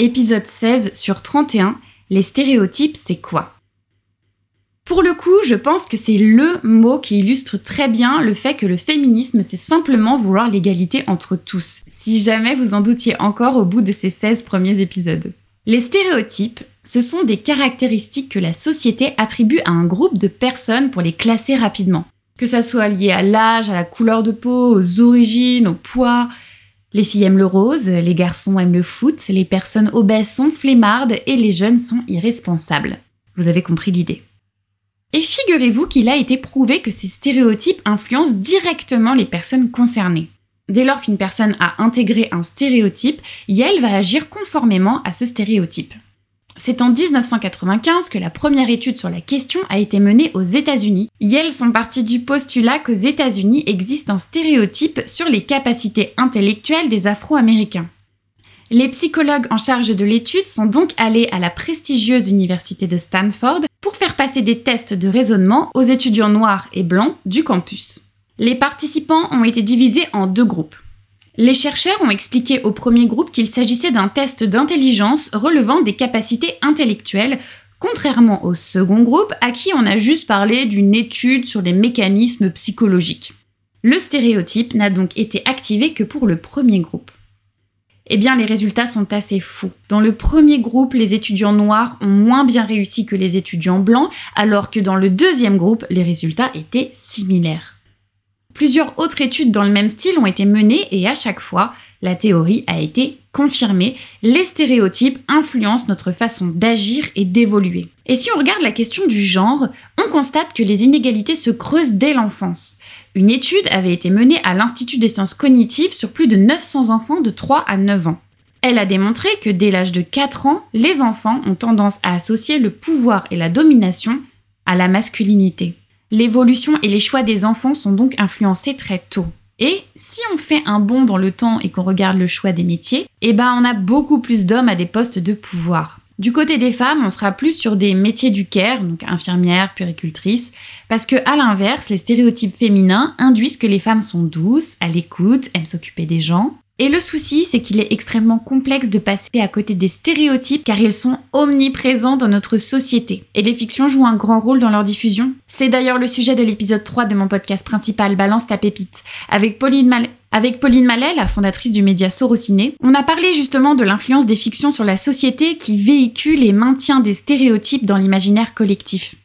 Épisode 16 sur 31, les stéréotypes, c'est quoi? Pour le coup, je pense que c'est le mot qui illustre très bien le fait que le féminisme, c'est simplement vouloir l'égalité entre tous, si jamais vous en doutiez encore au bout de ces 16 premiers épisodes. Les stéréotypes, ce sont des caractéristiques que la société attribue à un groupe de personnes pour les classer rapidement. Que ça soit lié à l'âge, à la couleur de peau, aux origines, au poids, les filles aiment le rose, les garçons aiment le foot, les personnes obèses sont flemmardes et les jeunes sont irresponsables. Vous avez compris l'idée. Et figurez-vous qu'il a été prouvé que ces stéréotypes influencent directement les personnes concernées. Dès lors qu'une personne a intégré un stéréotype, elle va agir conformément à ce stéréotype. C'est en 1995 que la première étude sur la question a été menée aux États-Unis. Yale sont partis du postulat qu'aux États-Unis existe un stéréotype sur les capacités intellectuelles des Afro-Américains. Les psychologues en charge de l'étude sont donc allés à la prestigieuse université de Stanford pour faire passer des tests de raisonnement aux étudiants noirs et blancs du campus. Les participants ont été divisés en deux groupes. Les chercheurs ont expliqué au premier groupe qu'il s'agissait d'un test d'intelligence relevant des capacités intellectuelles, contrairement au second groupe à qui on a juste parlé d'une étude sur les mécanismes psychologiques. Le stéréotype n'a donc été activé que pour le premier groupe. Eh bien, les résultats sont assez fous. Dans le premier groupe, les étudiants noirs ont moins bien réussi que les étudiants blancs, alors que dans le deuxième groupe, les résultats étaient similaires. Plusieurs autres études dans le même style ont été menées et à chaque fois, la théorie a été confirmée. Les stéréotypes influencent notre façon d'agir et d'évoluer. Et si on regarde la question du genre, on constate que les inégalités se creusent dès l'enfance. Une étude avait été menée à l'Institut des sciences cognitives sur plus de 900 enfants de 3 à 9 ans. Elle a démontré que dès l'âge de 4 ans, les enfants ont tendance à associer le pouvoir et la domination à la masculinité. L'évolution et les choix des enfants sont donc influencés très tôt. Et si on fait un bond dans le temps et qu'on regarde le choix des métiers, eh ben on a beaucoup plus d'hommes à des postes de pouvoir. Du côté des femmes, on sera plus sur des métiers du care, donc infirmière, puricultrice, parce que à l'inverse, les stéréotypes féminins induisent que les femmes sont douces, à l'écoute, aiment s'occuper des gens, et le souci, c'est qu'il est extrêmement complexe de passer à côté des stéréotypes car ils sont omniprésents dans notre société. Et les fictions jouent un grand rôle dans leur diffusion. C'est d'ailleurs le sujet de l'épisode 3 de mon podcast principal Balance ta pépite. Avec Pauline Pauline Mallet, la fondatrice du média Sorociné, on a parlé justement de l'influence des fictions sur la société qui véhicule et maintient des stéréotypes dans l'imaginaire collectif.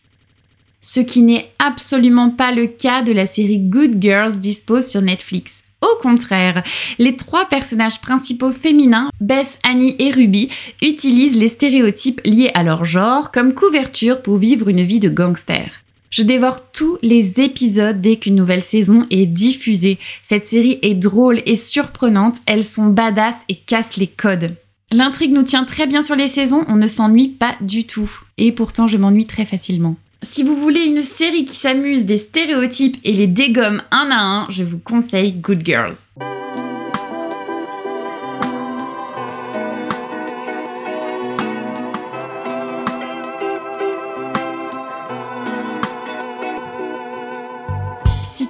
Ce qui n'est absolument pas le cas de la série Good Girls dispose sur Netflix. Au contraire, les trois personnages principaux féminins, Bess, Annie et Ruby, utilisent les stéréotypes liés à leur genre comme couverture pour vivre une vie de gangster. Je dévore tous les épisodes dès qu'une nouvelle saison est diffusée. Cette série est drôle et surprenante, elles sont badass et cassent les codes. L'intrigue nous tient très bien sur les saisons, on ne s'ennuie pas du tout. Et pourtant je m'ennuie très facilement. Si vous voulez une série qui s'amuse des stéréotypes et les dégomme un à un, je vous conseille Good Girls.